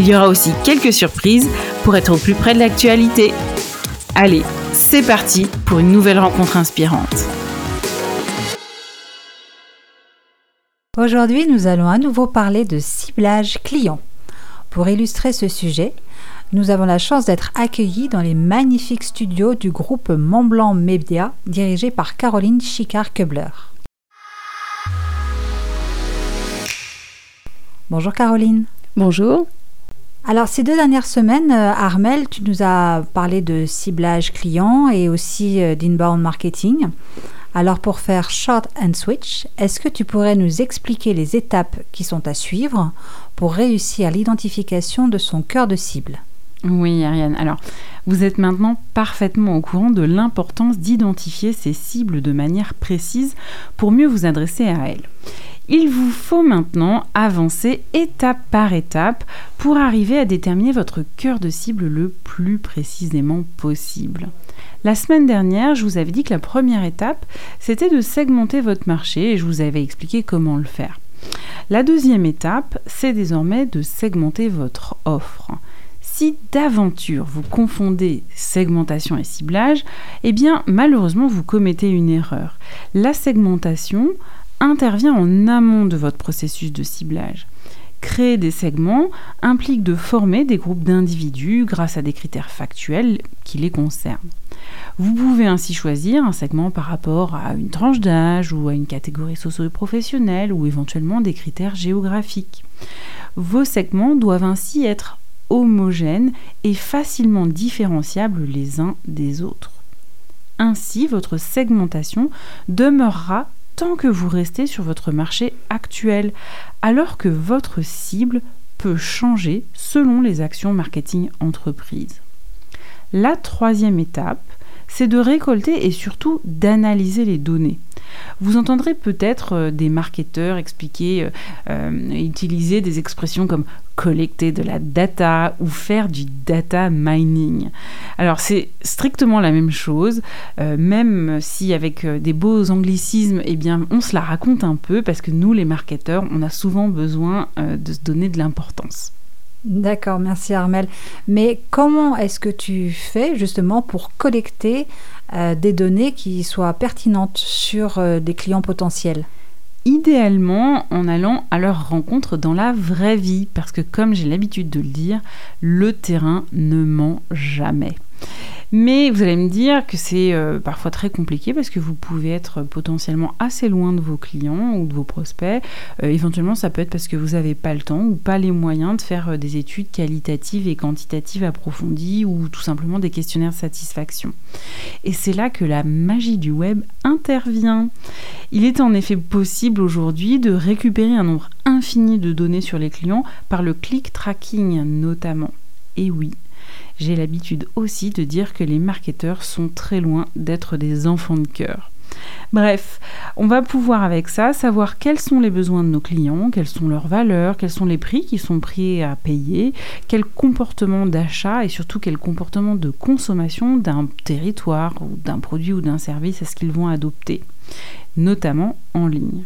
Il y aura aussi quelques surprises pour être au plus près de l'actualité. Allez, c'est parti pour une nouvelle rencontre inspirante. Aujourd'hui, nous allons à nouveau parler de ciblage client. Pour illustrer ce sujet, nous avons la chance d'être accueillis dans les magnifiques studios du groupe Montblanc Media, dirigé par Caroline Chicard-Kubler. Bonjour Caroline. Bonjour. Alors ces deux dernières semaines, euh, Armel, tu nous as parlé de ciblage client et aussi euh, d'inbound marketing. Alors pour faire short and switch, est-ce que tu pourrais nous expliquer les étapes qui sont à suivre pour réussir l'identification de son cœur de cible? Oui, Ariane. Alors, vous êtes maintenant parfaitement au courant de l'importance d'identifier ces cibles de manière précise pour mieux vous adresser à elles. Il vous faut maintenant avancer étape par étape pour arriver à déterminer votre cœur de cible le plus précisément possible. La semaine dernière, je vous avais dit que la première étape, c'était de segmenter votre marché et je vous avais expliqué comment le faire. La deuxième étape, c'est désormais de segmenter votre offre. Si d'aventure vous confondez segmentation et ciblage, eh bien malheureusement vous commettez une erreur. La segmentation intervient en amont de votre processus de ciblage. Créer des segments implique de former des groupes d'individus grâce à des critères factuels qui les concernent. Vous pouvez ainsi choisir un segment par rapport à une tranche d'âge ou à une catégorie socio-professionnelle ou éventuellement des critères géographiques. Vos segments doivent ainsi être homogènes et facilement différenciables les uns des autres. Ainsi, votre segmentation demeurera tant que vous restez sur votre marché actuel, alors que votre cible peut changer selon les actions marketing entreprise. La troisième étape, c'est de récolter et surtout d'analyser les données. Vous entendrez peut-être euh, des marketeurs expliquer, euh, euh, utiliser des expressions comme collecter de la data ou faire du data mining. Alors c'est strictement la même chose, même si avec des beaux anglicismes, eh on se la raconte un peu parce que nous les marketeurs, on a souvent besoin de se donner de l'importance. D'accord, merci Armel. Mais comment est-ce que tu fais justement pour collecter euh, des données qui soient pertinentes sur euh, des clients potentiels? Idéalement en allant à leur rencontre dans la vraie vie, parce que comme j'ai l'habitude de le dire, le terrain ne ment jamais. Mais vous allez me dire que c'est euh, parfois très compliqué parce que vous pouvez être potentiellement assez loin de vos clients ou de vos prospects. Euh, éventuellement, ça peut être parce que vous n'avez pas le temps ou pas les moyens de faire euh, des études qualitatives et quantitatives approfondies ou tout simplement des questionnaires de satisfaction. Et c'est là que la magie du web intervient. Il est en effet possible aujourd'hui de récupérer un nombre infini de données sur les clients par le click tracking notamment. Et oui, j'ai l'habitude aussi de dire que les marketeurs sont très loin d'être des enfants de cœur. Bref, on va pouvoir avec ça savoir quels sont les besoins de nos clients, quelles sont leurs valeurs, quels sont les prix qui sont prêts à payer, quel comportement d'achat et surtout quel comportement de consommation d'un territoire ou d'un produit ou d'un service est-ce qu'ils vont adopter, notamment en ligne.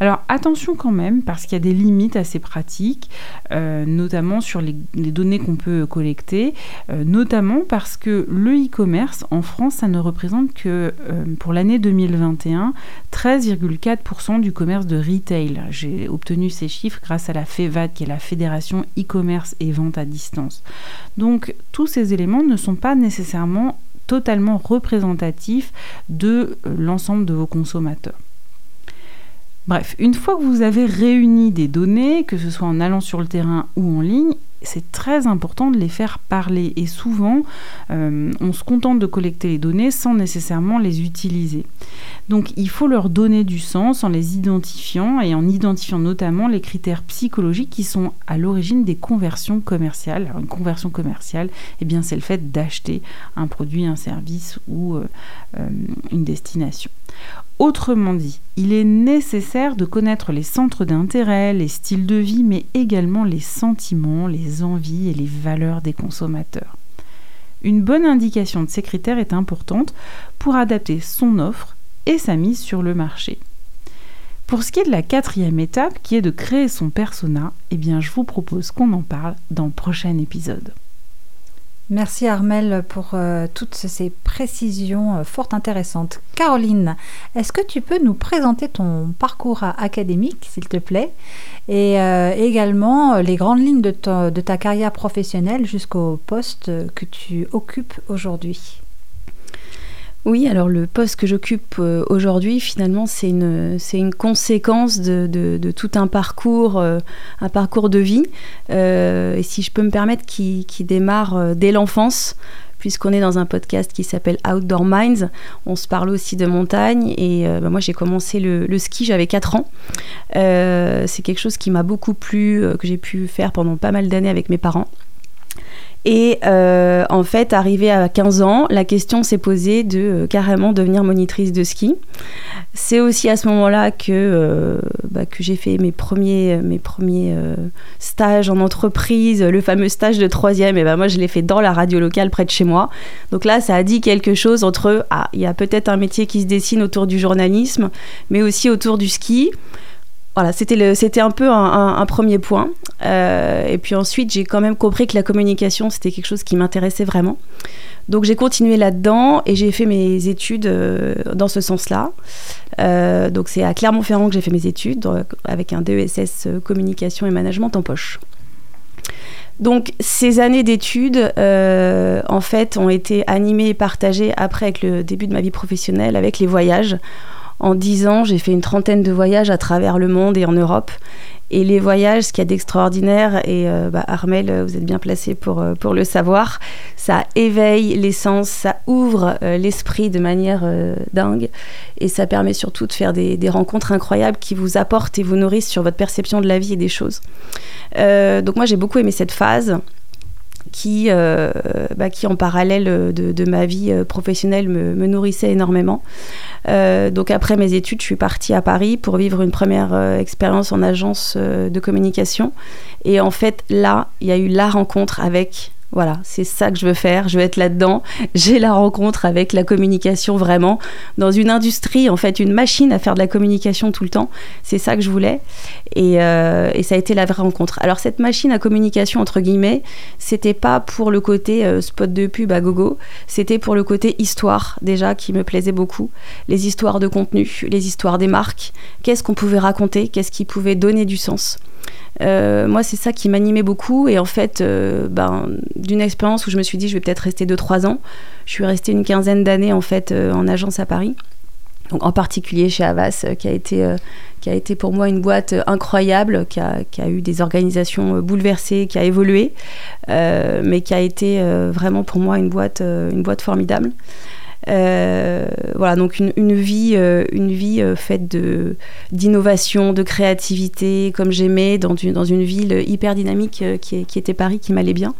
Alors attention quand même, parce qu'il y a des limites à ces pratiques, euh, notamment sur les, données qu'on peut collecter, euh, notamment parce que le e-commerce en France, ça ne représente que euh, pour l'année 2021 13,4% du commerce de retail. J'ai obtenu ces chiffres grâce à la FEVAD, qui est la Fédération e-commerce et vente à distance. Donc tous ces éléments ne sont pas nécessairement totalement représentatifs de l'ensemble de vos consommateurs. Bref, une fois que vous avez réuni des données, que ce soit en allant sur le terrain ou en ligne, c'est très important de les faire parler. Et souvent, euh, on se contente de collecter les données sans nécessairement les utiliser. Donc, il faut leur donner du sens en les identifiant et en identifiant notamment les critères psychologiques qui sont à l'origine des conversions commerciales. Alors, une conversion commerciale, eh bien, c'est le fait d'acheter un produit, un service ou euh, euh, une destination. Autrement dit, il est nécessaire de connaître les centres d'intérêt, les styles de vie, mais également les sentiments, les envies et les valeurs des consommateurs. Une bonne indication de ces critères est importante pour adapter son offre et sa mise sur le marché. Pour ce qui est de la quatrième étape, qui est de créer son persona, eh bien je vous propose qu'on en parle dans le prochain épisode. Merci Armel pour euh, toutes ces précisions euh, fort intéressantes. Caroline, est-ce que tu peux nous présenter ton parcours académique, s'il te plaît, et euh, également les grandes lignes de ta carrière professionnelle jusqu'au poste que tu occupes aujourd'hui oui, alors le poste que j'occupe euh, aujourd'hui, finalement, c'est une, c'est une conséquence de, de, tout un parcours, euh, un parcours de vie, euh, et si je peux me permettre, qui, qui démarre dès l'enfance, puisqu'on est dans un podcast qui s'appelle Outdoor Minds. On se parle aussi de montagne, et bah, moi j'ai commencé le, le ski, j'avais 4 ans. c'est quelque chose qui m'a beaucoup plu, que j'ai pu faire pendant pas mal d'années avec mes parents. Et euh, en fait, arrivé à 15 ans, la question s'est posée de euh, carrément devenir monitrice de ski. C'est aussi à ce moment-là que, euh, bah, que j'ai fait mes premiers, mes premiers stages en entreprise, le fameux stage de troisième. Et ben moi, je l'ai fait dans la radio locale près de chez moi. Donc là, ça a dit quelque chose entre ah, il y a peut-être un métier qui se dessine autour du journalisme, mais aussi autour du ski voilà, c'était un peu un, premier point. Euh, et puis ensuite, j'ai quand même compris que la communication, c'était quelque chose qui m'intéressait vraiment. Donc j'ai continué là-dedans et j'ai fait mes études euh, dans ce sens-là. Euh, donc c'est à Clermont-Ferrand que j'ai fait mes études avec un DESS communication et management en poche. Donc ces années d'études, en fait, ont été animées et partagées après avec le début de ma vie professionnelle, avec les voyages. En dix ans, j'ai fait une trentaine de voyages à travers le monde et en Europe. Et les voyages, ce qu'il y a d'extraordinaire, et euh, bah, Armel, vous êtes bien placé pour, euh, pour le savoir, ça éveille les sens, ça ouvre euh, l'esprit de manière dingue, et ça permet surtout de faire des, rencontres incroyables qui vous apportent et vous nourrissent sur votre perception de la vie et des choses. donc moi, j'ai beaucoup aimé cette phase qui, euh, bah, qui en parallèle de, ma vie euh, professionnelle me, nourrissait énormément. Euh, donc après mes études, je suis partie à Paris pour vivre une première expérience en agence de communication. Et en fait, là, il y a eu la rencontre avec voilà, c'est ça que je veux faire, je veux être là-dedans. J'ai la rencontre avec la communication vraiment dans une industrie, en fait, une machine à faire de la communication tout le temps. C'est ça que je voulais. Et, euh, ça a été la vraie rencontre. Alors, cette machine à communication, entre guillemets, c'était pas pour le côté euh, spot de pub à gogo, c'était pour le côté histoire, déjà, qui me plaisait beaucoup. Les histoires de contenu, les histoires des marques, qu'est-ce qu'on pouvait raconter, qu'est-ce qui pouvait donner du sens? Euh, moi, c'est ça qui m'animait beaucoup. Et en fait, ben, d'une expérience où je me suis dit, je vais peut-être rester 2-3 ans, je suis restée une quinzaine d'années en fait euh, en agence à Paris. Donc, en particulier chez Havas, qui a été qui a été pour moi une boîte incroyable, qui a, qui a eu des organisations bouleversées, qui a évolué, mais qui a été vraiment pour moi une boîte, une boîte formidable. Euh, voilà, donc une, vie, euh, une vie euh, faite de, d'innovation, de créativité, comme j'aimais, dans une, dans une ville hyper dynamique qui, qui, était Paris, qui m'allait bien.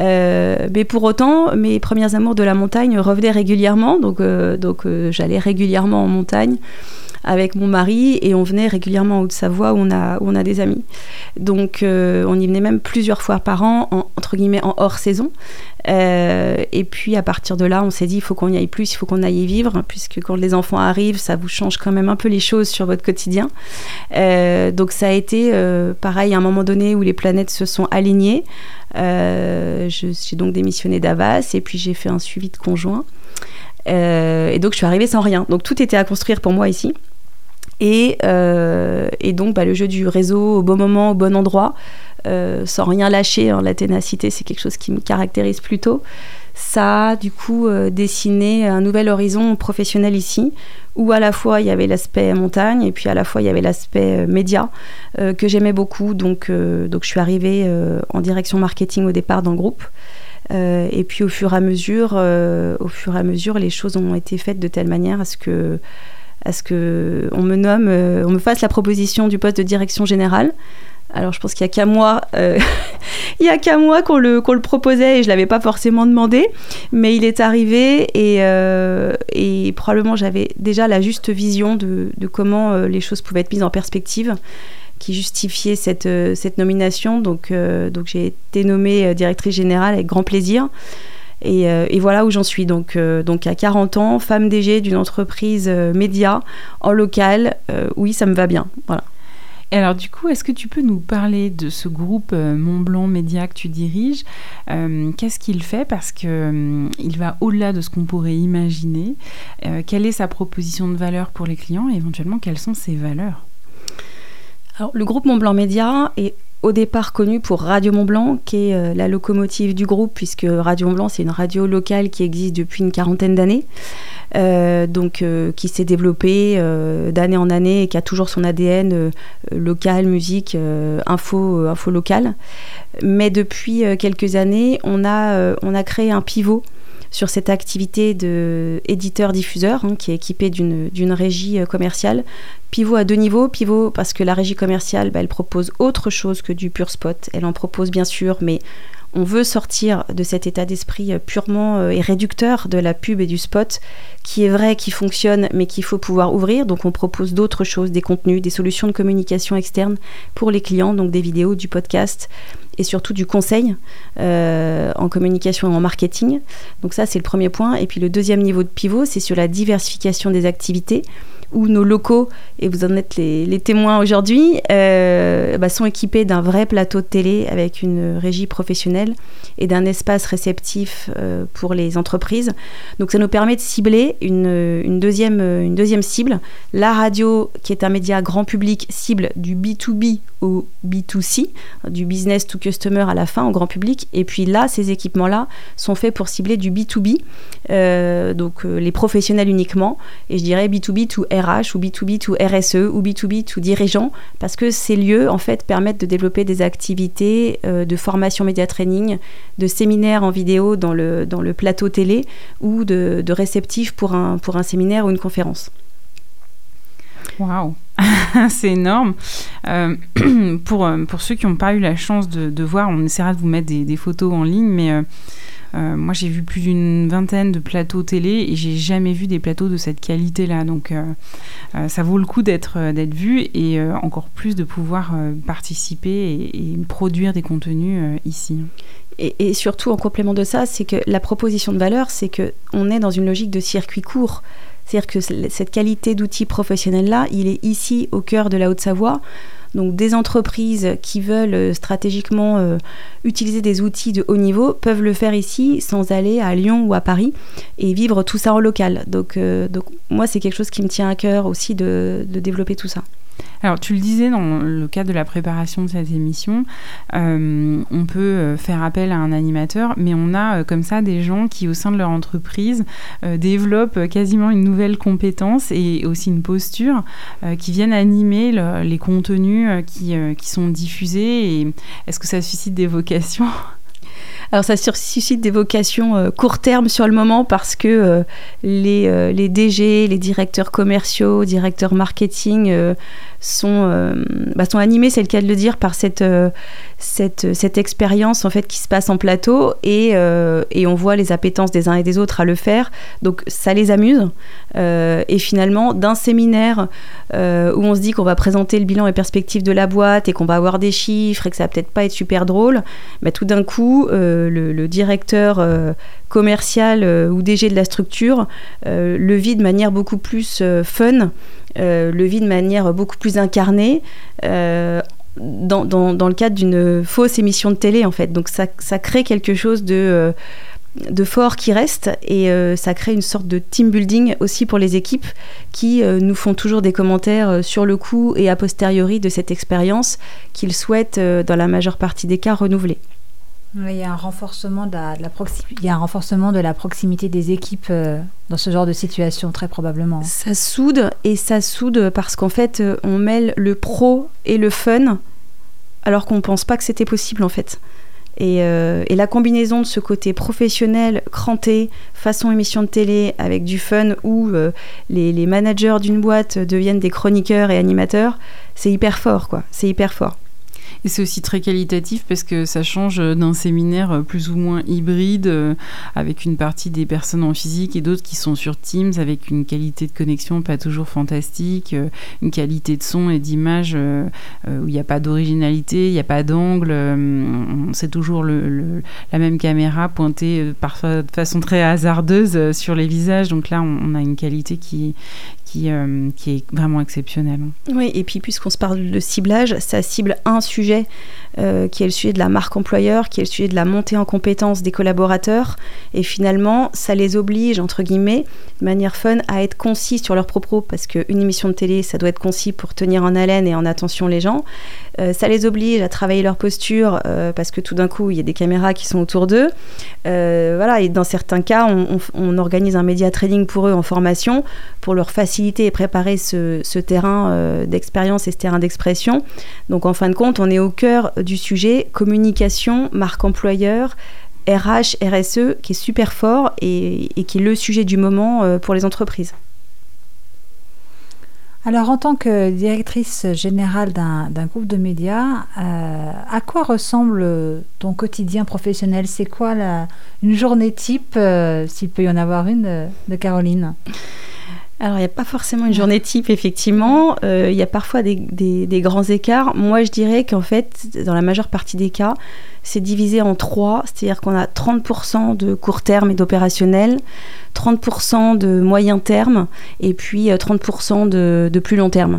mais pour autant, mes premiers amours de la montagne revenaient régulièrement, donc, donc j'allais régulièrement en montagne avec mon mari et on venait régulièrement en Haute-Savoie où on a, on a des amis. Donc on y venait même plusieurs fois par an, entre guillemets en hors saison. et puis à partir de là, on s'est dit il faut qu'on y aille plus, il faut qu'on aille y vivre, puisque quand les enfants arrivent, ça vous change quand même un peu les choses sur votre quotidien. donc ça a été pareil à un moment donné où les planètes se sont alignées. Euh, j'ai donc démissionné d'Avas et puis j'ai fait un suivi de conjoint. Euh, et donc je suis arrivée sans rien. Donc tout était à construire pour moi ici. Et, euh, et donc bah, le jeu du réseau au bon moment, au bon endroit, sans rien lâcher. Hein, la ténacité, c'est quelque chose qui me caractérise plutôt ça a du coup euh, dessiné un nouvel horizon professionnel ici, où à la fois il y avait l'aspect montagne et puis à la fois il y avait l'aspect euh, média euh, que j'aimais beaucoup. Donc, donc je suis arrivée en direction marketing au départ dans le groupe. et puis au fur et à mesure, au fur et à mesure, les choses ont été faites de telle manière à ce que à ce que on me nomme, on me fasse la proposition du poste de direction générale. Alors je pense qu'il n'y a qu'à moi, euh, il y a qu'à moi qu'on le, le proposait et je ne l'avais pas forcément demandé, mais il est arrivé et, euh, probablement j'avais déjà la juste vision de, comment euh, les choses pouvaient être mises en perspective qui justifiait cette, cette nomination. Donc, donc j'ai été nommée directrice générale avec grand plaisir. Et, et, voilà où j'en suis. Donc, donc à 40 ans, femme DG d'une entreprise média en local, oui, ça me va bien. Voilà alors du coup, est-ce que tu peux nous parler de ce groupe euh, Mont Blanc Média que tu diriges? Euh, Qu'est-ce qu'il fait? Parce qu'il euh, va au-delà de ce qu'on pourrait imaginer. quelle est sa proposition de valeur pour les clients? Et éventuellement quelles sont ses valeurs? Alors le groupe Mont Blanc Média est au départ connu pour Radio Mont Blanc, qui est la locomotive du groupe, puisque Radio Mont Blanc, c'est une radio locale qui existe depuis une quarantaine d'années. Euh, donc euh, qui s'est développé euh, d'année en année et qui a toujours son ADN local, musique, info, info locale. Mais depuis quelques années, on a, on a créé un pivot sur cette activité d'éditeur-diffuseur hein, qui est équipée d'une régie commerciale. Pivot à deux niveaux. Pivot parce que la régie commerciale, bah, elle propose autre chose que du pur spot. Elle en propose bien sûr, mais on veut sortir de cet état d'esprit euh, purement euh, et réducteur de la pub et du spot, qui est vrai, qui fonctionne, mais qu'il faut pouvoir ouvrir. Donc on propose d'autres choses, des contenus, des solutions de communication externe pour les clients, donc des vidéos, du podcast et surtout du conseil euh, en communication et en marketing. Donc ça, c'est le premier point. Et puis le deuxième niveau de pivot, c'est sur la diversification des activités où nos locaux, et vous en êtes les, témoins aujourd'hui, euh, bah, sont équipés d'un vrai plateau de télé avec une régie professionnelle et d'un espace réceptif euh, pour les entreprises. Donc ça nous permet de cibler une, deuxième, une deuxième cible. La radio, qui est un média grand public, cible du B2B au B2C, du business to customer à la fin, au grand public. Et puis là, ces équipements-là sont faits pour cibler du B2B, euh, donc les professionnels uniquement, et je dirais B2B to RH ou B2B to RSE ou B2B to dirigeants, parce que ces lieux, en fait, permettent de développer des activités euh, de formation média training, de séminaires en vidéo dans le, dans le plateau télé ou de, réceptifs pour un, pour un séminaire ou une conférence. Waouh, c'est énorme. Euh, pour, euh, pour ceux qui n'ont pas eu la chance de, voir, on essaiera de vous mettre des, photos en ligne, mais moi, j'ai vu plus d'une vingtaine de plateaux télé et j'ai jamais vu des plateaux de cette qualité-là. Donc, euh, euh, ça vaut le coup d'être d'être vu et encore plus de pouvoir participer et, produire des contenus ici. Et, surtout, en complément de ça, c'est que la proposition de valeur, c'est que on est dans une logique de circuit court. C'est-à-dire que cette qualité d'outil professionnel-là, il est ici au cœur de la Haute-Savoie. Donc des entreprises qui veulent euh, stratégiquement euh, utiliser des outils de haut niveau peuvent le faire ici sans aller à Lyon ou à Paris et vivre tout ça en local. Donc, euh, donc moi, c'est quelque chose qui me tient à cœur aussi de développer tout ça. Alors, tu le disais dans le cadre de la préparation de cette émission, euh, on peut euh, faire appel à un animateur, mais on a euh, comme ça des gens qui, au sein de leur entreprise, développent quasiment une nouvelle compétence et aussi une posture qui viennent animer les contenus qui, qui sont diffusés. Est-ce que ça suscite des vocations? Alors ça suscite des vocations euh, court terme sur le moment parce que euh, les, euh, les, DG, les directeurs commerciaux, directeurs marketing sont, bah, sont animés, c'est le cas de le dire, par cette, cette, cette expérience en fait qui se passe en plateau et, et, on voit les appétences des uns et des autres à le faire. Donc ça les amuse. et finalement, d'un séminaire où on se dit qu'on va présenter le bilan et perspectives de la boîte et qu'on va avoir des chiffres et que ça va peut-être pas être super drôle, bah, tout d'un coup, le, directeur euh, commercial euh, ou DG de la structure euh, le vit de manière beaucoup plus fun, le vit de manière beaucoup plus incarnée. Dans, dans, le cadre d'une fausse émission de télé en fait. Donc ça, ça crée quelque chose de, de fort qui reste et ça crée une sorte de team building aussi pour les équipes qui nous font toujours des commentaires sur le coup et a posteriori de cette expérience qu'ils souhaitent dans la majeure partie des cas renouveler il y a un renforcement de la, il y a un renforcement de la proximité des équipes euh, dans ce genre de situation, très probablement. Ça soude et ça soude parce qu'en fait, euh, on mêle le pro et le fun, alors qu'on ne pense pas que c'était possible en fait. Et, euh, et, la combinaison de ce côté professionnel, cranté, façon émission de télé, avec du fun où les managers d'une boîte deviennent des chroniqueurs et animateurs, c'est hyper fort, quoi. C'est hyper fort. Et c'est aussi très qualitatif parce que ça change d'un séminaire plus ou moins hybride, euh, avec une partie des personnes en physique et d'autres qui sont sur Teams, avec une qualité de connexion pas toujours fantastique, euh, une qualité de son et d'image euh, où il n'y a pas d'originalité, il n'y a pas d'angle, c'est toujours la même caméra pointée parfois de façon très hasardeuse sur les visages. Donc là, on a une qualité qui, qui, euh, qui est vraiment exceptionnel. Oui, et puis puisqu'on se parle de ciblage, ça cible un sujet euh, qui est le sujet de la marque employeur, qui est le sujet de la montée en compétences des collaborateurs. Et finalement, ça les oblige, entre guillemets, de manière fun, à être concis sur leurs propos, parce qu'une émission de télé, ça doit être concis pour tenir en haleine et en attention les gens. Euh, ça les oblige à travailler leur posture, euh, parce que tout d'un coup, il y a des caméras qui sont autour d'eux. voilà, et dans certains cas, on, organise un média training pour eux en formation, pour leur faciliter et préparer ce, terrain d'expérience et ce terrain d'expression. Donc en fin de compte, on est au cœur du sujet communication, marque employeur, RH, RSE, qui est super fort et, qui est le sujet du moment euh, pour les entreprises. Alors, en tant que directrice générale d'un groupe de médias, euh, à quoi ressemble ton quotidien professionnel? C'est quoi la, une journée type, euh, s'il peut y en avoir une, de Caroline? Alors, il n'y a pas forcément une journée type, effectivement. Euh, il y a parfois des, grands écarts. Moi, je dirais qu'en fait, dans la majeure partie des cas, c'est divisé en trois. C'est-à-dire qu'on a 30% de court terme et d'opérationnel, 30% de moyen terme, et puis 30% euh, de, de plus long terme.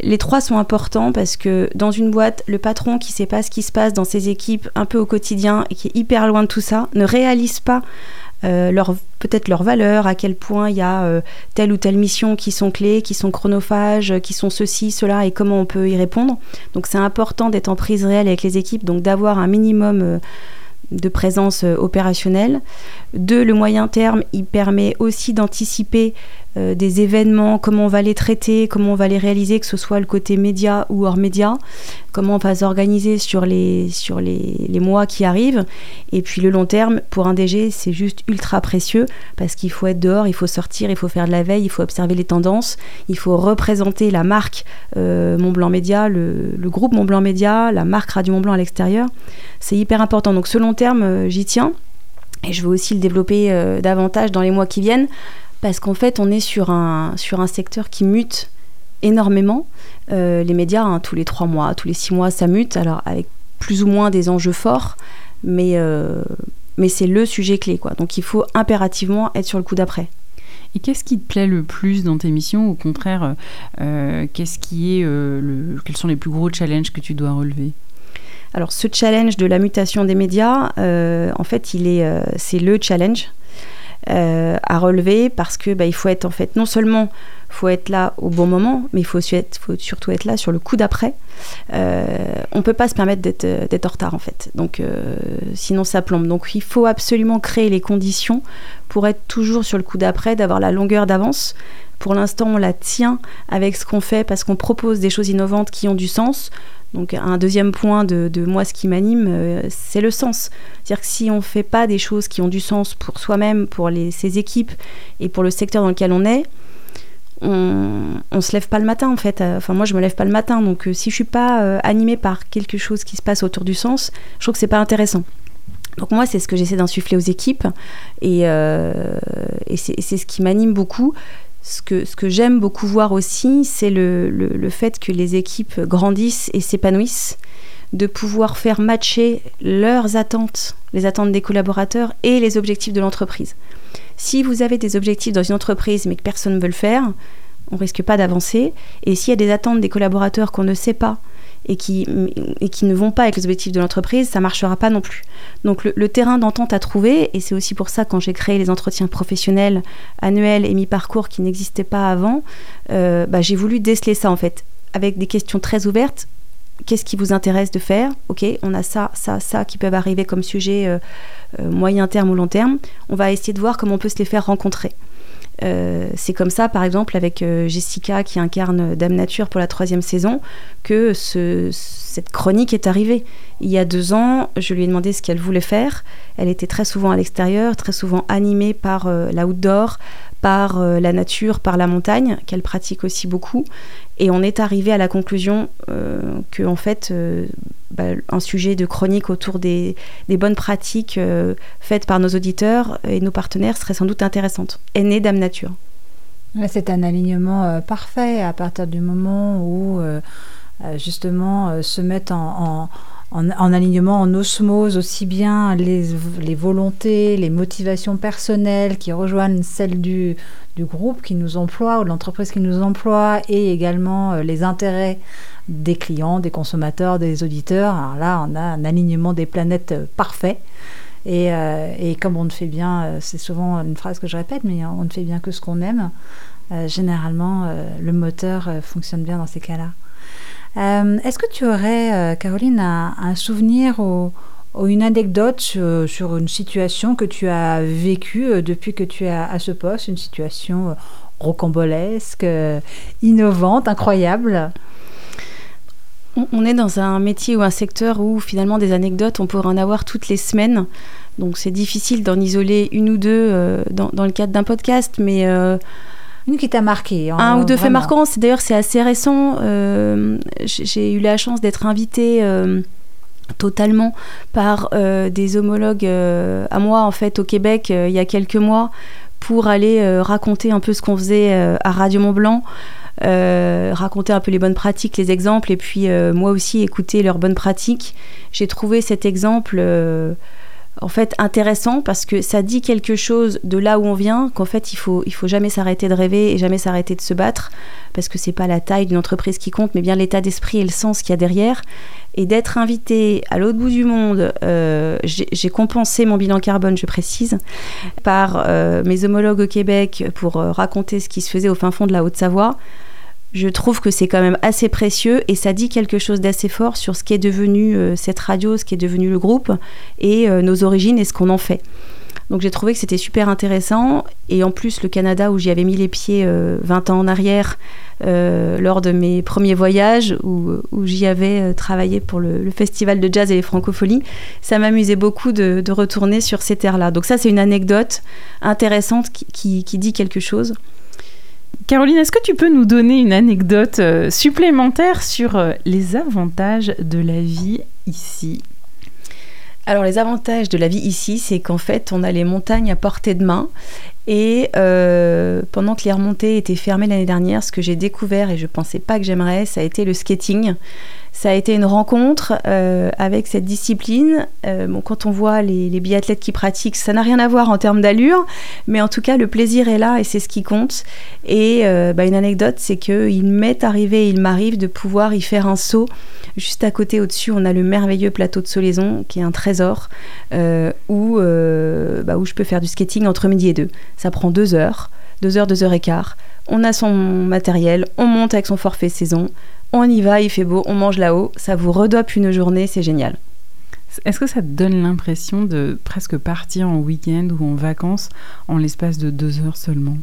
Les trois sont importants parce que dans une boîte, le patron qui ne sait pas ce qui se passe dans ses équipes un peu au quotidien et qui est hyper loin de tout ça, ne réalise pas leur, peut-être leurs valeurs, à quel point il y a euh, telle ou telle mission qui sont clés, qui sont chronophages, qui sont ceci, cela, et comment on peut y répondre. Donc c'est important d'être en prise réelle avec les équipes, donc d'avoir un minimum euh, de présence opérationnelle. Deux, le moyen terme, il permet aussi d'anticiper euh, des événements, comment on va les traiter, comment on va les réaliser, que ce soit le côté média ou hors média, comment on va s'organiser sur, les, sur les, les, mois qui arrivent. Et puis le long terme, pour un DG, c'est juste ultra précieux parce qu'il faut être dehors, il faut sortir, il faut faire de la veille, il faut observer les tendances, il faut représenter la marque euh, Montblanc Média, le, le, groupe Montblanc Média, la marque Radio Montblanc à l'extérieur. C'est hyper important. Donc ce long terme, euh, j'y tiens. Et je veux aussi le développer davantage dans les mois qui viennent parce qu'en fait, on est sur un, sur un secteur qui mute énormément. Euh, les médias, hein, tous les trois mois, tous les six mois, ça mute, alors avec plus ou moins des enjeux forts, mais, euh, mais c'est le sujet clé. Quoi. Donc il faut impérativement être sur le coup d'après. Et qu'est-ce qui te plaît le plus dans tes missions? Au contraire, euh, qu'est-ce qui est le, quels sont les plus gros challenges que tu dois relever? Alors ce challenge de la mutation des médias, en fait, il est, c'est le challenge euh, à relever parce que bah, il faut être en fait non seulement faut être là au bon moment, mais il faut, surtout être là sur le coup d'après. Euh, on ne peut pas se permettre d'être euh, en retard en fait, donc sinon ça plombe. Donc il faut absolument créer les conditions pour être toujours sur le coup d'après, d'avoir la longueur d'avance Pour l'instant, on la tient avec ce qu'on fait parce qu'on propose des choses innovantes qui ont du sens. Donc un deuxième point de, moi, ce qui m'anime, euh, c'est le sens. C'est-à-dire que si on ne fait pas des choses qui ont du sens pour soi-même, pour les, ses équipes et pour le secteur dans lequel on est, on, ne se lève pas le matin en fait. Enfin moi je me lève pas le matin, donc euh, si je suis pas euh, animée par quelque chose qui se passe autour du sens, je trouve que c'est pas intéressant. Donc moi, c'est ce que j'essaie d'insuffler aux équipes et c'est ce qui m'anime beaucoup ce que, j'aime beaucoup voir aussi, c'est le, fait que les équipes grandissent et s'épanouissent, de pouvoir faire matcher leurs attentes, les attentes des collaborateurs et les objectifs de l'entreprise. Si vous avez des objectifs dans une entreprise mais que personne ne veut le faire, on risque pas d'avancer. Et s'il y a des attentes des collaborateurs qu'on ne sait pas, et qui, et qui ne vont pas avec les objectifs de l'entreprise, ça marchera pas non plus. Donc le, terrain d'entente à trouver, et c'est aussi pour ça quand j'ai créé les entretiens professionnels annuels et mi-parcours qui n'existaient pas avant, euh, bah, j'ai voulu déceler ça en fait, avec des questions très ouvertes. Qu'est-ce qui vous intéresse de faire? Ok, on a ça, ça, ça qui peuvent arriver comme sujet euh, euh, moyen terme ou long terme. On va essayer de voir comment on peut se les faire rencontrer. Euh, c'est comme ça, par exemple, avec euh, Jessica qui incarne Dame Nature pour la troisième saison, que cette chronique est arrivée. Il y a deux ans, je lui ai demandé ce qu'elle voulait faire. Elle était très souvent à l'extérieur, très souvent animée par euh, l'outdoor, par la nature, par la montagne, qu'elle pratique aussi beaucoup. Et on est arrivé à la conclusion que, en fait, bah, un sujet de chronique autour des, bonnes pratiques euh, faites par nos auditeurs et nos partenaires serait sans doute intéressante. Est née Dame Nature. C'est un alignement euh, parfait à partir du moment où euh, justement se mettent en, alignement, en osmose aussi bien les, volontés, les motivations personnelles qui rejoignent celles du, groupe qui nous emploie ou de l'entreprise qui nous emploie et également les intérêts des clients, des consommateurs, des auditeurs. Alors là, on a un alignement des planètes euh, parfait. Et, euh, et comme on ne fait bien, euh, c'est souvent une phrase que je répète, mais on ne fait bien que ce qu'on aime, généralement, le moteur fonctionne bien dans ces cas-là. Est-ce que tu aurais, Caroline, un, souvenir ou, une anecdote sur, une situation que tu as vécue depuis que tu es à, ce poste, une situation rocambolesque, innovante, incroyable? On est dans un métier ou un secteur où finalement des anecdotes, on pourrait en avoir toutes les semaines. Donc c'est difficile d'en isoler une ou deux euh, dans, le cadre d'un podcast, mais... Euh, une qui t'a marqué. Hein, un ou deux faits marquants. C'est d'ailleurs c'est assez récent. Euh, j'ai eu la chance d'être invitée totalement par des homologues à moi en fait au Québec il y a quelques mois pour aller raconter un peu ce qu'on faisait à Radio Mont Blanc. Euh, raconter un peu les bonnes pratiques, les exemples, et puis euh, moi aussi écouter leurs bonnes pratiques. J'ai trouvé cet exemple euh, en fait intéressant parce que ça dit quelque chose de là où on vient, qu'en fait il faut, il faut jamais s'arrêter de rêver et jamais s'arrêter de se battre parce que c'est pas la taille d'une entreprise qui compte, mais bien l'état d'esprit et le sens qu'il y a derrière. Et d'être invité à l'autre bout du monde, j'ai compensé mon bilan carbone, je précise, par mes homologues au Québec pour raconter ce qui se faisait au fin fond de la Haute-Savoie je trouve que c'est quand même assez précieux et ça dit quelque chose d'assez fort sur ce qui est devenu euh, cette radio, ce qui est devenu le groupe et euh, nos origines et ce qu'on en fait. Donc j'ai trouvé que c'était super intéressant et en plus le Canada où j'y avais mis les pieds 20 euh, ans en arrière lors de mes premiers voyages où, j'y avais travaillé pour le, festival de jazz et les francopholies, ça m'amusait beaucoup de, retourner sur ces terres-là. Donc ça c'est une anecdote intéressante qui dit quelque chose. Caroline, est-ce que tu peux nous donner une anecdote euh, supplémentaire sur euh, les avantages de la vie ici? Alors les avantages de la vie ici, c'est qu'en fait on a les montagnes à portée de main et euh, pendant que les remontées étaient fermées l'année dernière, ce que j'ai découvert et je ne pensais pas que j'aimerais, ça a été le skating. Ça a été une rencontre euh, avec cette discipline. Euh, bon, quand on voit les, biathlètes qui pratiquent, ça n'a rien à voir en termes d'allure, mais en tout cas, le plaisir est là et c'est ce qui compte. Et euh, bah, une anecdote, c'est qu'il m'est arrivé, il m'arrive de pouvoir y faire un saut. Juste à côté, au-dessus, on a le merveilleux plateau de Solaison, qui est un trésor, où, bah, où je peux faire du skating entre midi et deux. Ça prend deux heures, deux heures, deux heures et quart. On a son matériel, on monte avec son forfait saison, on y va, il fait beau, on mange là-haut, ça vous redope une journée, c'est génial. Est-ce que ça te donne l'impression de presque partir en week-end ou en vacances en l'espace de deux heures seulement?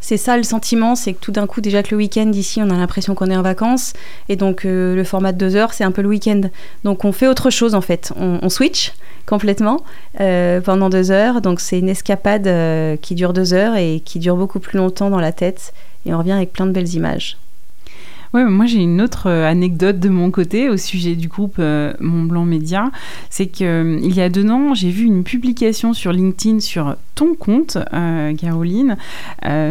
C'est ça le sentiment, c'est que tout d'un coup, déjà que le week-end ici, on a l'impression qu'on est en vacances. Et donc, euh, le format de deux heures, c'est un peu le week-end. Donc, on fait autre chose en fait. On, switch complètement euh, pendant deux heures. Donc, c'est une escapade euh, qui dure deux heures et qui dure beaucoup plus longtemps dans la tête. Et on revient avec plein de belles images. Ouais, moi j'ai une autre euh, anecdote de mon côté au sujet du groupe euh, Mont Blanc Média. C'est qu'il euh, y a deux ans, j'ai vu une publication sur LinkedIn sur ton compte, Caroline,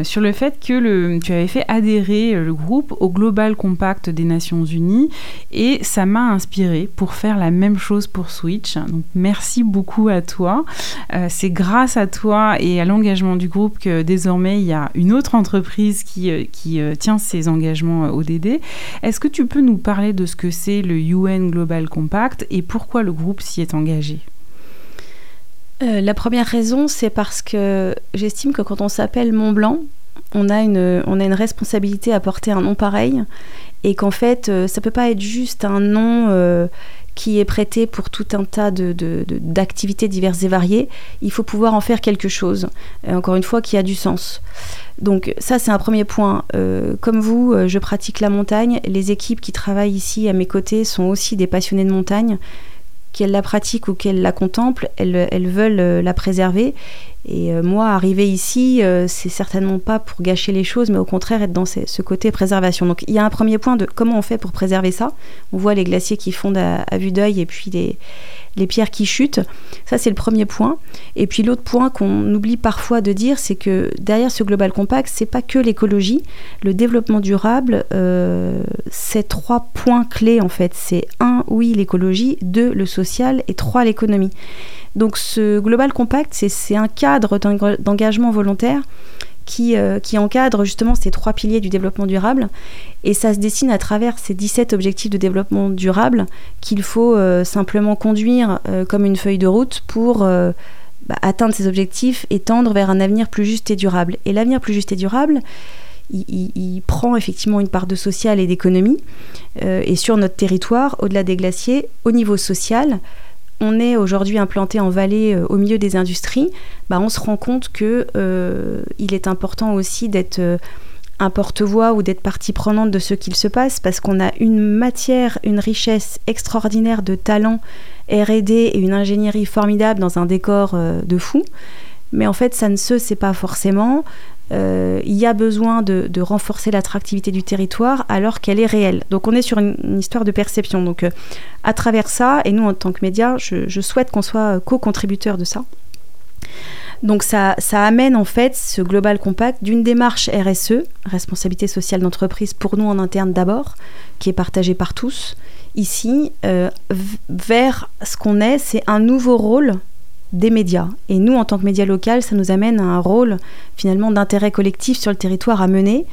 sur le fait que le, tu avais fait adhérer le groupe au Global Compact des Nations Unies et ça m'a inspiré pour faire la même chose pour Switch. Donc merci beaucoup à toi. C'est grâce à toi et à l'engagement du groupe que désormais il y a une autre entreprise qui, qui tient ses engagements au Est-ce que tu peux nous parler de ce que c'est le UN Global Compact et pourquoi le groupe s'y est engagé? Euh, La première raison, c'est parce que j'estime que quand on s'appelle Mont Blanc, on a, une, on a une responsabilité à porter un nom pareil et qu'en fait, euh, ça peut pas être juste un nom euh, qui est prêté pour tout un tas d'activités diverses et variées. Il faut pouvoir en faire quelque chose, encore une fois, qui a du sens. Donc ça, c'est un premier point. Euh, comme vous, euh, je pratique la montagne. Les équipes qui travaillent ici à mes côtés sont aussi des passionnés de montagne. Qu'elles la pratiquent ou qu'elles la contemplent, elles, elles veulent euh, la préserver. Et moi, arriver ici, c'est certainement pas pour gâcher les choses, mais au contraire être dans ce, côté préservation. Donc il y a un premier point de comment on fait pour préserver ça. On voit les glaciers qui fondent à, vue d'œil et puis les, les pierres qui chutent. Ça, c'est le premier point. Et puis l'autre point qu'on oublie parfois de dire, c'est que derrière ce Global Compact, c'est pas que l'écologie. Le développement durable, euh, c'est trois points clés en fait. C'est un, oui, l'écologie, deux, le social et trois, l'économie. Donc ce Global Compact, c'est un cadre d'engagement volontaire qui, euh, qui, encadre justement ces trois piliers du développement durable. Et ça se dessine à travers ces 17 objectifs de développement durable qu'il faut euh, simplement conduire euh, comme une feuille de route pour bah, atteindre ces objectifs et tendre vers un avenir plus juste et durable. Et l'avenir plus juste et durable, il, il, prend effectivement une part de social et d'économie. et sur notre territoire, au-delà des glaciers, au niveau social, on est aujourd'hui implanté en vallée euh, au milieu des industries, bah, on se rend compte que euh, il est important aussi d'être euh, un porte-voix ou d'être partie prenante de ce qu'il se passe parce qu'on a une matière, une richesse extraordinaire de talent, R&D et une ingénierie formidable dans un décor de fou. Mais en fait, ça ne se sait pas forcément. Euh, il y a besoin de, renforcer l'attractivité du territoire alors qu'elle est réelle. Donc on est sur une, histoire de perception. Donc euh, à travers ça, et nous en tant que médias, je, souhaite qu'on soit co-contributeur de ça. Donc ça, amène en fait ce Global Compact d'une démarche RSE, responsabilité sociale d'entreprise pour nous en interne d'abord, qui est partagée par tous ici, euh, vers ce qu'on est, c'est un nouveau rôle des médias. Et nous, en tant que médias local, ça nous amène à un rôle finalement d'intérêt collectif sur le territoire à mener.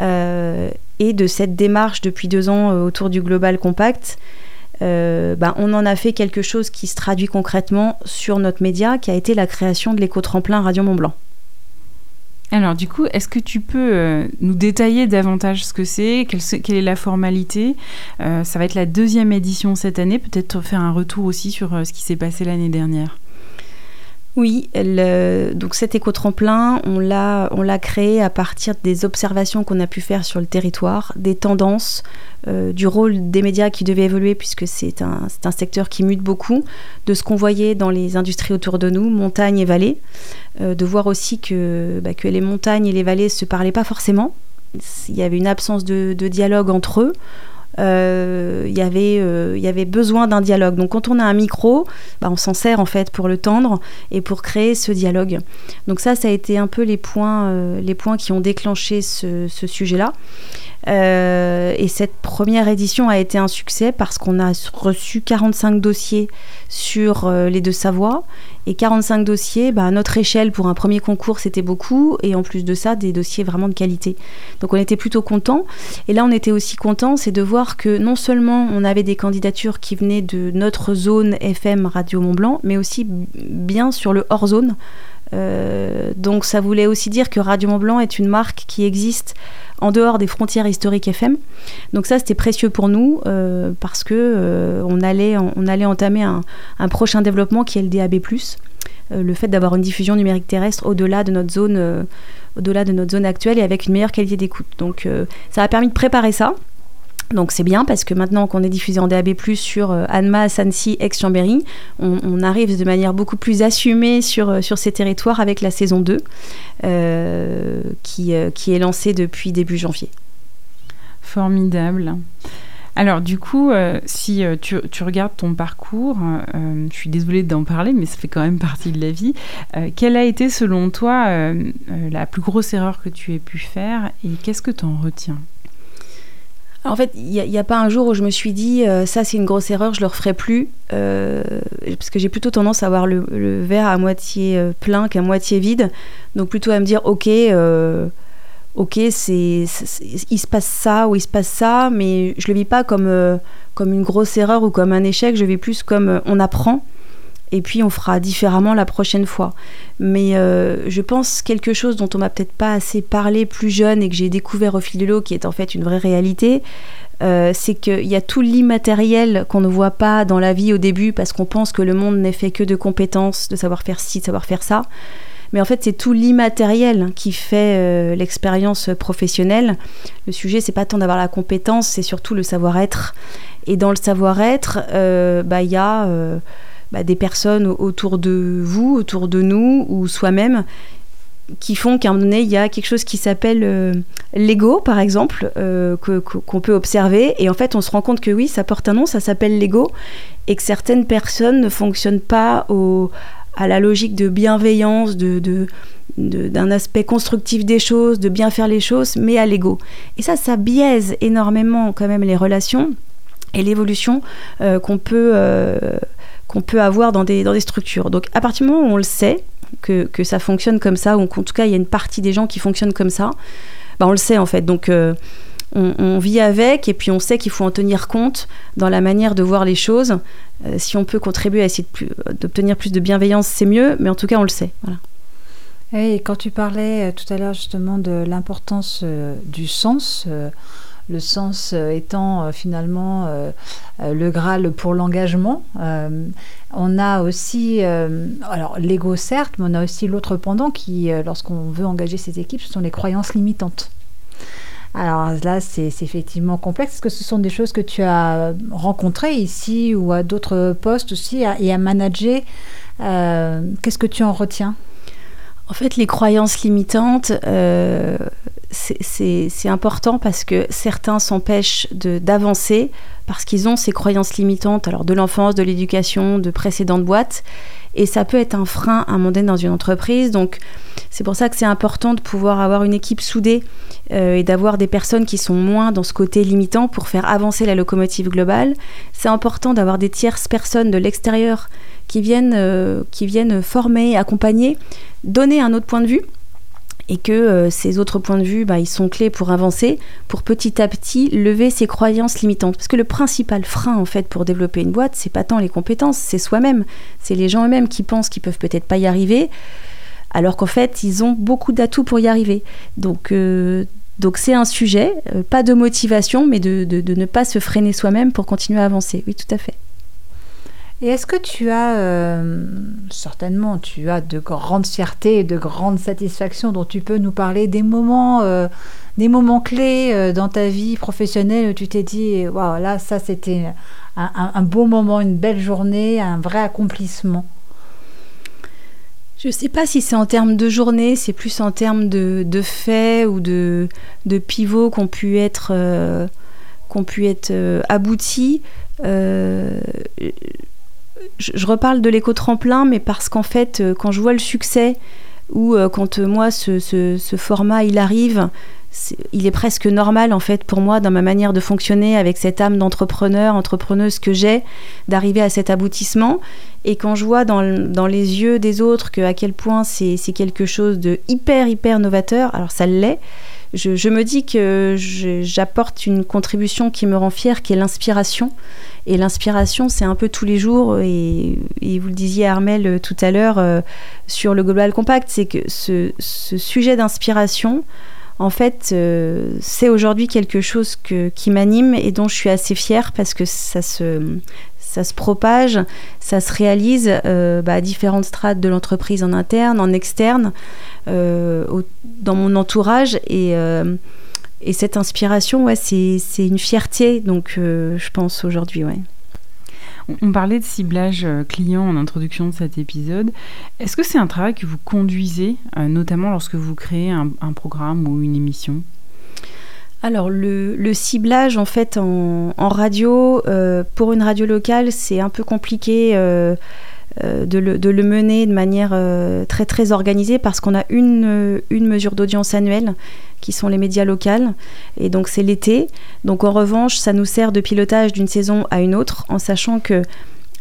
Euh, et de cette démarche depuis deux ans euh, autour du Global Compact, euh, ben, on en a fait quelque chose qui se traduit concrètement sur notre média, qui a été la création de l'éco-tremplin Radio Mont Blanc. Alors du coup, est-ce que tu peux nous détailler davantage ce que c'est quelle, est la formalité Ça va être la deuxième édition cette année, peut-être faire un retour aussi sur ce qui s'est passé l'année dernière. Oui, donc cet éco-tremplin, on l'a, créé à partir des observations qu'on a pu faire sur le territoire, des tendances, euh, du rôle des médias qui devait évoluer puisque c'est un, secteur qui mute beaucoup, de ce qu'on voyait dans les industries autour de nous, montagnes et vallées, euh, de voir aussi que, bah, que les montagnes et les vallées ne se parlaient pas forcément. Il y avait une absence de dialogue entre eux. Euh, y avait, euh, il y avait besoin d'un dialogue. Donc quand on a un micro, bah, on s'en sert en fait pour le tendre et pour créer ce dialogue. Donc ça, ça a été un peu les points, euh, les points qui ont déclenché ce, ce sujet-là. Euh, et cette première édition a été un succès parce qu'on a reçu 45 dossiers sur euh, les deux Savoies. Et 45 dossiers, bah, à notre échelle, pour un premier concours, c'était beaucoup. Et en plus de ça, des dossiers vraiment de qualité. Donc on était plutôt contents. Et là, on était aussi contents, c'est de voir que non seulement on avait des candidatures qui venaient de notre zone FM Radio Mont Blanc, mais aussi bien sur le hors-zone. donc ça voulait aussi dire que Radio Mont Blanc est une marque qui existe en dehors des frontières historiques FM. Donc ça, c'était précieux pour nous parce que on, allait, on allait entamer un, un, prochain développement qui est le DAB+. le fait d'avoir une diffusion numérique terrestre au-delà de notre zone au-delà de notre zone actuelle et avec une meilleure qualité d'écoute. Donc ça a permis de préparer ça. Donc c'est bien parce que maintenant qu'on est diffusé en DAB+, sur euh, Annemasse, Annecy, Aix-Chambéry, on, arrive de manière beaucoup plus assumée sur, euh, sur ces territoires avec la saison 2 euh, qui, qui est lancée depuis début janvier. Formidable. Alors du coup, si tu, tu, regardes ton parcours, je suis désolée d'en parler, mais ça fait quand même partie de la vie. quelle a été selon toi la plus grosse erreur que tu aies pu faire et qu'est-ce que tu en retiens? En fait, il n'y a, pas un jour où je me suis dit euh, ça c'est une grosse erreur, je le referai plus, euh, parce que j'ai plutôt tendance à voir le, verre à moitié euh, plein qu'à moitié vide, donc plutôt à me dire ok, ok, c'est, il se passe ça ou il se passe ça, mais je le vis pas comme comme une grosse erreur ou comme un échec, je vis plus comme on apprend et puis on fera différemment la prochaine fois. Mais euh, je pense quelque chose dont on m'a peut-être pas assez parlé plus jeune et que j'ai découvert au fil de l'eau, qui est en fait une vraie réalité, euh, c'est qu'il y a tout l'immatériel qu'on ne voit pas dans la vie au début parce qu'on pense que le monde n'est fait que de compétences, de savoir faire ci, de savoir faire ça. Mais en fait, c'est tout l'immatériel qui fait euh, l'expérience professionnelle. Le sujet, c'est pas tant d'avoir la compétence, c'est surtout le savoir-être. Et dans le savoir-être, bah, il y a bah, des personnes autour de vous, autour de nous ou soi-même qui font qu'à un moment donné, il y a quelque chose qui s'appelle euh, l'ego, par exemple, euh, qu'on peut observer. Et en fait, on se rend compte que oui, ça porte un nom, ça s'appelle l'ego, et que certaines personnes ne fonctionnent pas au, à la logique de bienveillance, de, de d'un aspect constructif des choses, de bien faire les choses, mais à l'ego. Et ça, ça biaise énormément quand même les relations et l'évolution euh, qu'on peut qu'on peut avoir dans des, dans des structures. Donc à partir du moment où on le sait, que, que ça fonctionne comme ça, ou qu'en tout cas il y a une partie des gens qui fonctionnent comme ça, bah, on le sait en fait. Donc euh, on, vit avec et puis on sait qu'il faut en tenir compte dans la manière de voir les choses. Euh, si on peut contribuer à essayer d'obtenir plus, plus, de bienveillance, c'est mieux, mais en tout cas on le sait. Voilà. Et quand tu parlais euh, tout à l'heure justement de l'importance du sens, le sens euh, étant euh, finalement euh, le Graal pour l'engagement. on a aussi, alors l'ego certes, mais on a aussi l'autre pendant qui, lorsqu'on veut engager ses équipes, ce sont les croyances limitantes. Alors là, c'est effectivement complexe. Est-ce que ce sont des choses que tu as rencontrées ici ou à d'autres postes aussi et à manager Qu'est-ce que tu en retiens? En fait, les croyances limitantes, c'est important parce que certains s'empêchent d'avancer parce qu'ils ont ces croyances limitantes, alors de l'enfance, de l'éducation, de précédentes boîtes. Et ça peut être un frein à un moment donné dans une entreprise. Donc c'est pour ça que c'est important de pouvoir avoir une équipe soudée euh, et d'avoir des personnes qui sont moins dans ce côté limitant pour faire avancer la locomotive globale. C'est important d'avoir des tierces personnes de l'extérieur qui, euh, qui viennent former, accompagner, donner un autre point de vue et que euh, ces autres points de vue, bah, ils sont clés pour avancer, pour petit à petit lever ces croyances limitantes. Parce que le principal frein, en fait, pour développer une boîte, c'est pas tant les compétences, c'est soi-même. C'est les gens eux-mêmes qui pensent qu'ils peuvent peut-être pas y arriver, alors qu'en fait, ils ont beaucoup d'atouts pour y arriver. Donc, euh, donc c'est un sujet, euh, pas de motivation, mais de, de ne pas se freiner soi-même pour continuer à avancer. Oui, tout à fait. Et est-ce que tu as, euh, certainement, tu as de grandes fiertés et de grandes satisfactions dont tu peux nous parler, des moments, euh, des moments clés euh, dans ta vie professionnelle où tu t'es dit, waouh, là, ça c'était un, beau moment, une belle journée, un vrai accomplissement? Je ne sais pas si c'est en termes de journée, c'est plus en termes de, faits ou de, pivots qui ont pu être, qu'on pu être aboutis je, reparle de l'éco-tremplin, mais parce qu'en fait, euh, quand je vois le succès, ou euh, quand euh, moi, ce, format, il arrive, il est presque normal, en fait, pour moi, dans ma manière de fonctionner, avec cette âme d'entrepreneur, entrepreneuse que j'ai, d'arriver à cet aboutissement. Et quand je vois dans, les yeux des autres que à quel point c'est quelque chose de hyper, hyper novateur, alors ça l'est, je, me dis que j'apporte une contribution qui me rend fière, qui est l'inspiration. Et l'inspiration, c'est un peu tous les jours, et, vous le disiez Armel euh, tout à l'heure euh, sur le Global Compact, c'est que ce, sujet d'inspiration, en fait, euh, c'est aujourd'hui quelque chose qui m'anime et dont je suis assez fière parce que ça se, ça se propage, ça se réalise bah, à différentes strates de l'entreprise en interne, en externe, dans mon entourage. Et et cette inspiration, ouais, c'est une fierté, donc euh, je pense aujourd'hui, ouais. On parlait de ciblage euh, client en introduction de cet épisode. Est-ce que c'est un travail que vous conduisez, euh, notamment lorsque vous créez un, programme ou une émission? Alors le, ciblage en fait en, radio, pour une radio locale, c'est un peu compliqué de le, mener de manière très très organisée parce qu'on a une, une mesure d'audience annuelle qui sont les médias locaux. Et donc c'est l'été. Donc en revanche, ça nous sert de pilotage d'une saison à une autre, en sachant que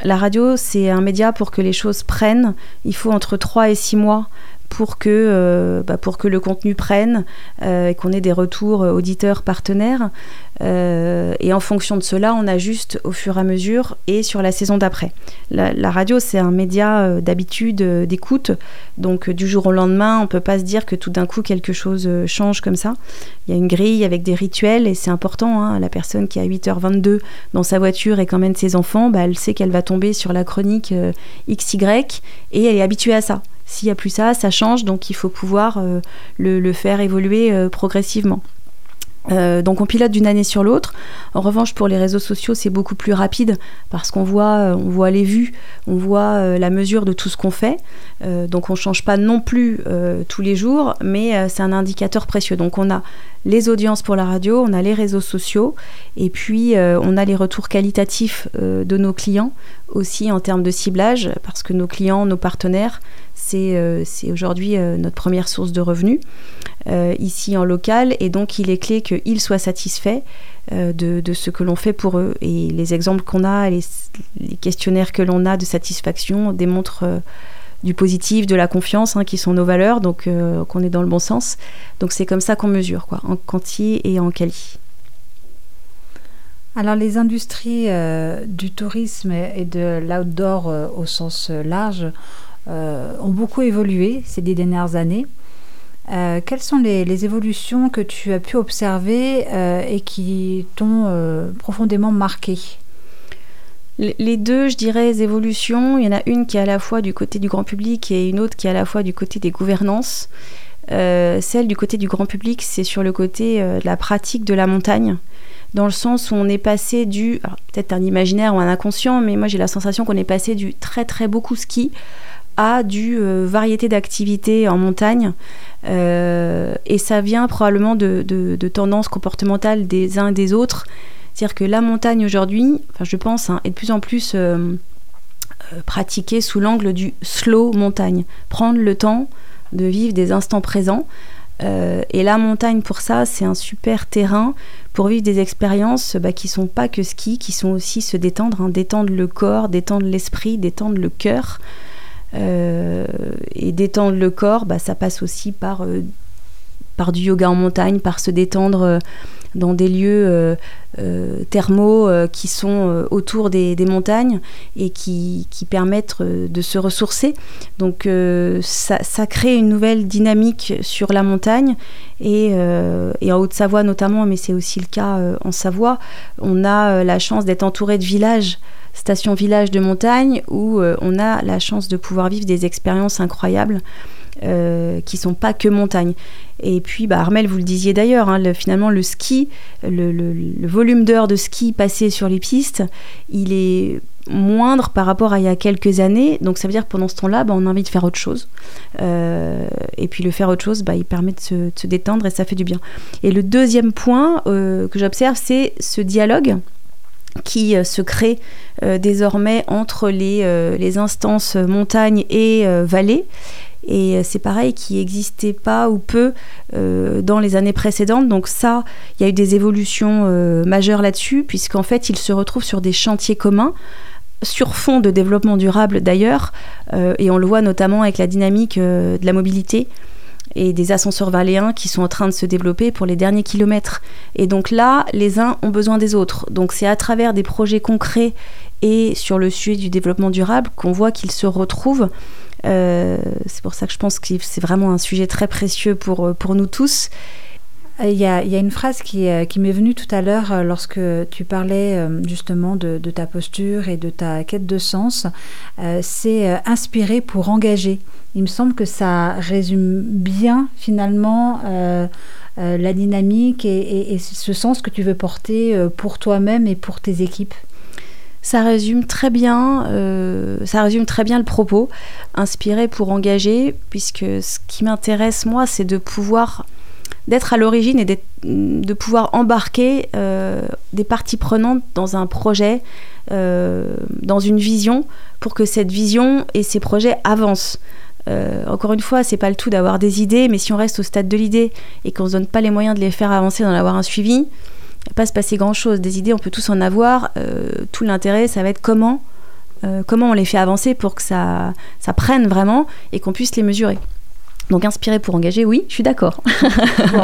la radio, c'est un média pour que les choses prennent. Il faut entre 3 et 6 mois pour que, euh, bah, pour que le contenu prenne euh, et qu'on ait des retours euh, auditeurs partenaires. et en fonction de cela, on ajuste au fur et à mesure et sur la saison d'après. La, radio, c'est un média d'habitude, d'écoute. Donc du jour au lendemain, on ne peut pas se dire que tout d'un coup quelque chose change comme ça. Il y a une grille avec des rituels et c'est important. Hein. la personne qui a 8h22 dans sa voiture et qui emmène ses enfants, bah, elle sait qu'elle va tomber sur la chronique XY et elle est habituée à ça. S'il n'y a plus ça, ça change, donc il faut pouvoir euh, le, faire évoluer euh, progressivement. Euh, donc on pilote d'une année sur l'autre. En revanche, pour les réseaux sociaux, c'est beaucoup plus rapide parce qu'on voit, on voit les vues, on voit la mesure de tout ce qu'on fait. donc on ne change pas non plus tous les jours, mais c'est un indicateur précieux. Donc on a les audiences pour la radio, on a les réseaux sociaux, et puis on a les retours qualitatifs de nos clients aussi en termes de ciblage, parce que nos clients, nos partenaires, euh, c'est aujourd'hui euh, notre première source de revenus euh, ici en local et donc il est clé qu'ils soient satisfaits de, ce que l'on fait pour eux. Et les exemples qu'on a, les, questionnaires que l'on a de satisfaction démontrent du positif, de la confiance, hein, qui sont nos valeurs, donc qu'on est dans le bon sens. Donc c'est comme ça qu'on mesure, quoi, en quanti et en quali. Alors les industries du tourisme et de l'outdoor au sens large euh, ont beaucoup évolué ces dernières années. Euh, quelles sont les, évolutions que tu as pu observer euh, et qui t'ont profondément marqué? Les deux, je dirais, évolutions, il y en a une qui est à la fois du côté du grand public et une autre qui est à la fois du côté des gouvernances. celle du côté du grand public, c'est sur le côté de la pratique de la montagne, dans le sens où on est passé du, peut-être un imaginaire ou un inconscient, mais moi j'ai la sensation qu'on est passé du très très beaucoup ski du euh, variété d'activités en montagne. Euh, et ça vient probablement de, de, tendances comportementales des uns et des autres. C'est-à-dire que la montagne aujourd'hui, enfin je pense, hein, est de plus en plus euh, pratiquée sous l'angle du slow montagne. Prendre le temps de vivre des instants présents. et la montagne, pour ça, c'est un super terrain pour vivre des expériences bah, qui sont pas que ski, qui sont aussi se détendre, hein, détendre le corps, détendre l'esprit, détendre le cœur. Euh, et détendre le corps, bah, ça passe aussi par, euh, du yoga en montagne, par se détendre euh, dans des lieux thermaux qui sont autour des, montagnes et qui, permettent de se ressourcer. Donc ça, crée une nouvelle dynamique sur la montagne et, en Haute-Savoie notamment, mais c'est aussi le cas en Savoie, on a la chance d'être entouré de villages station village de montagne où euh, on a la chance de pouvoir vivre des expériences incroyables euh, qui sont pas que montagne. Et puis, bah, Armel, vous le disiez d'ailleurs, hein, finalement, le ski, le, volume d'heures de ski passé sur les pistes, il est moindre par rapport à il y a quelques années. Donc ça veut dire que pendant ce temps-là, bah, on a envie de faire autre chose. Euh, et puis le faire autre chose, bah, il permet de se, détendre et ça fait du bien. Et le deuxième point euh, que j'observe, c'est ce dialogue qui euh, se crée désormais entre les, les, instances montagne et vallée. Et c'est pareil, qui n'existait pas ou peu dans les années précédentes. Donc ça, il y a eu des évolutions majeures là-dessus, puisqu'en fait, ils se retrouvent sur des chantiers communs sur fond de développement durable d'ailleurs, et on le voit notamment avec la dynamique de la mobilité. et des ascenseurs valéens qui sont en train de se développer pour les derniers kilomètres. Et donc là, les uns ont besoin des autres. Donc c'est à travers des projets concrets et sur le sujet du développement durable qu'on voit qu'ils se retrouvent. Euh, c'est pour ça que je pense que c'est vraiment un sujet très précieux pour, euh, pour nous tous. Il y, a, il y a, une phrase qui, euh, qui m'est venue tout à l'heure lorsque tu parlais justement de, ta posture et de ta quête de sens. c'est inspirer pour engager. Il me semble que ça résume bien finalement la dynamique et, ce sens que tu veux porter pour toi-même et pour tes équipes ça résume très bien, euh, ça résume très bien le propos, inspiré pour engager, puisque ce qui m'intéresse moi, c'est de pouvoir d'être à l'origine et de pouvoir embarquer euh, des parties prenantes dans un projet, euh, dans une vision, pour que cette vision et ces projets avancent. encore une fois, c'est pas le tout d'avoir des idées, mais si on reste au stade de l'idée et qu'on se donne pas les moyens de les faire avancer, d'en avoir un suivi, va pas se passer grand-chose. Des idées, on peut tous en avoir. Euh, tout l'intérêt, ça va être comment, euh, comment on les fait avancer pour que ça, ça prenne vraiment et qu'on puisse les mesurer. Donc inspirer pour engager, oui, je suis d'accord.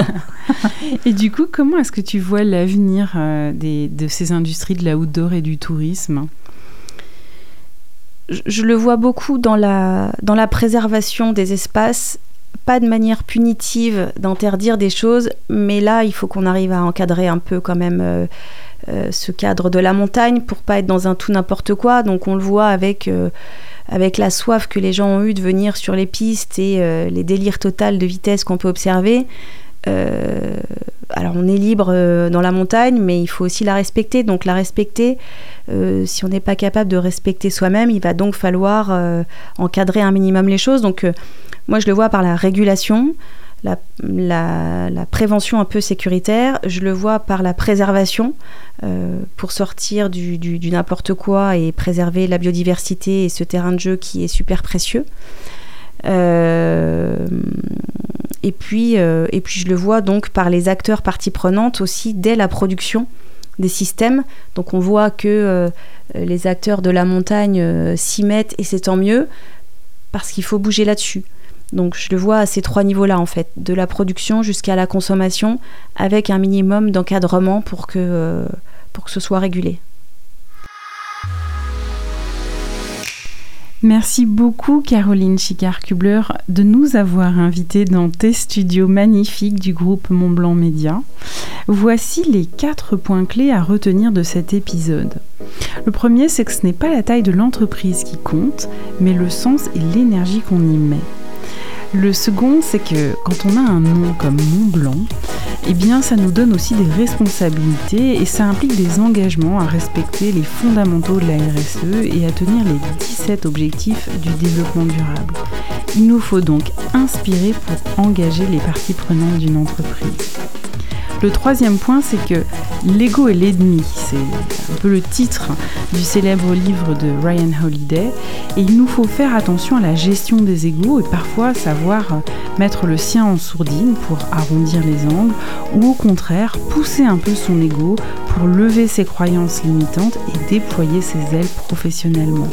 et du coup, comment est-ce que tu vois l'avenir euh, de ces industries de l'outdoor et du tourisme? Je, je, le vois beaucoup dans la, dans la préservation des espaces pas de manière punitive d'interdire des choses, mais là, il faut qu'on arrive à encadrer un peu quand même euh, euh, ce cadre de la montagne pour pas être dans un tout n'importe quoi. Donc on le voit avec, euh, avec la soif que les gens ont eu de venir sur les pistes et les délires totales de vitesse qu'on peut observer. alors on est libre dans la montagne, mais il faut aussi la respecter. Donc la respecter, si on n'est pas capable de respecter soi-même, il va donc falloir encadrer un minimum les choses. Donc moi, je le vois par la régulation, la, prévention un peu sécuritaire, je le vois par la préservation euh, pour sortir du, n'importe quoi et préserver la biodiversité et ce terrain de jeu qui est super précieux. Euh, et, puis, euh, et puis je le vois donc par les acteurs parties prenantes aussi dès la production des systèmes. Donc on voit que les acteurs de la montagne s'y mettent et c'est tant mieux parce qu'il faut bouger là-dessus. Donc je le vois à ces trois niveaux-là en fait, de la production jusqu'à la consommation, avec un minimum d'encadrement pour que, euh, pour que ce soit régulé. Merci beaucoup Caroline Chicard-Kubler de nous avoir invités dans tes studios magnifiques du groupe Montblanc Média. Voici les quatre points clés à retenir de cet épisode. Le premier, c'est que ce n'est pas la taille de l'entreprise qui compte, mais le sens et l'énergie qu'on y met. Le second, c'est que quand on a un nom comme Mont Blanc, eh ça nous donne aussi des responsabilités et ça implique des engagements à respecter les fondamentaux de la RSE et à tenir les 17 objectifs du développement durable. Il nous faut donc inspirer pour engager les parties prenantes d'une entreprise. Le troisième point, c'est que l'ego est l'ennemi. C'est un peu le titre du célèbre livre de Ryan Holiday. Et il nous faut faire attention à la gestion des égos et parfois savoir mettre le sien en sourdine pour arrondir les angles ou au contraire pousser un peu son ego pour lever ses croyances limitantes et déployer ses ailes professionnellement.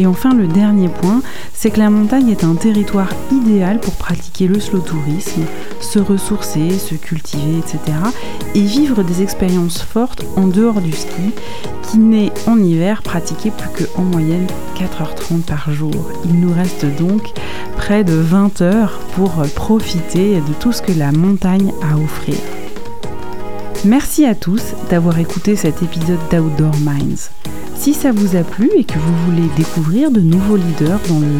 Et enfin, le dernier point, c'est que la montagne est un territoire idéal pour pratiquer le slow tourisme, se ressourcer, se cultiver, etc. et vivre des expériences fortes en dehors du ski, qui n'est en hiver pratiqué plus qu'en moyenne 4h30 par jour. Il nous reste donc près de 20 heures pour profiter de tout ce que la montagne a à offrir. Merci à tous d'avoir écouté cet épisode d'Outdoor Minds. Si ça vous a plu et que vous voulez découvrir de nouveaux leaders dans le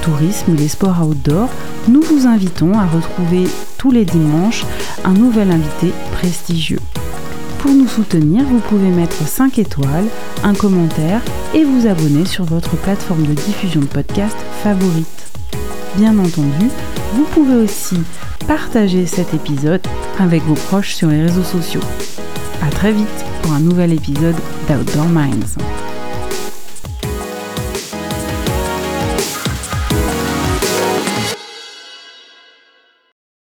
tourisme et les sports outdoor, nous vous invitons à retrouver tous les dimanches un nouvel invité prestigieux. Pour nous soutenir, vous pouvez mettre 5 étoiles, un commentaire et vous abonner sur votre plateforme de diffusion de podcast favorite. Bien entendu, vous pouvez aussi partager cet épisode avec vos proches sur les réseaux sociaux. A très vite pour un nouvel épisode d'Outdoor Minds.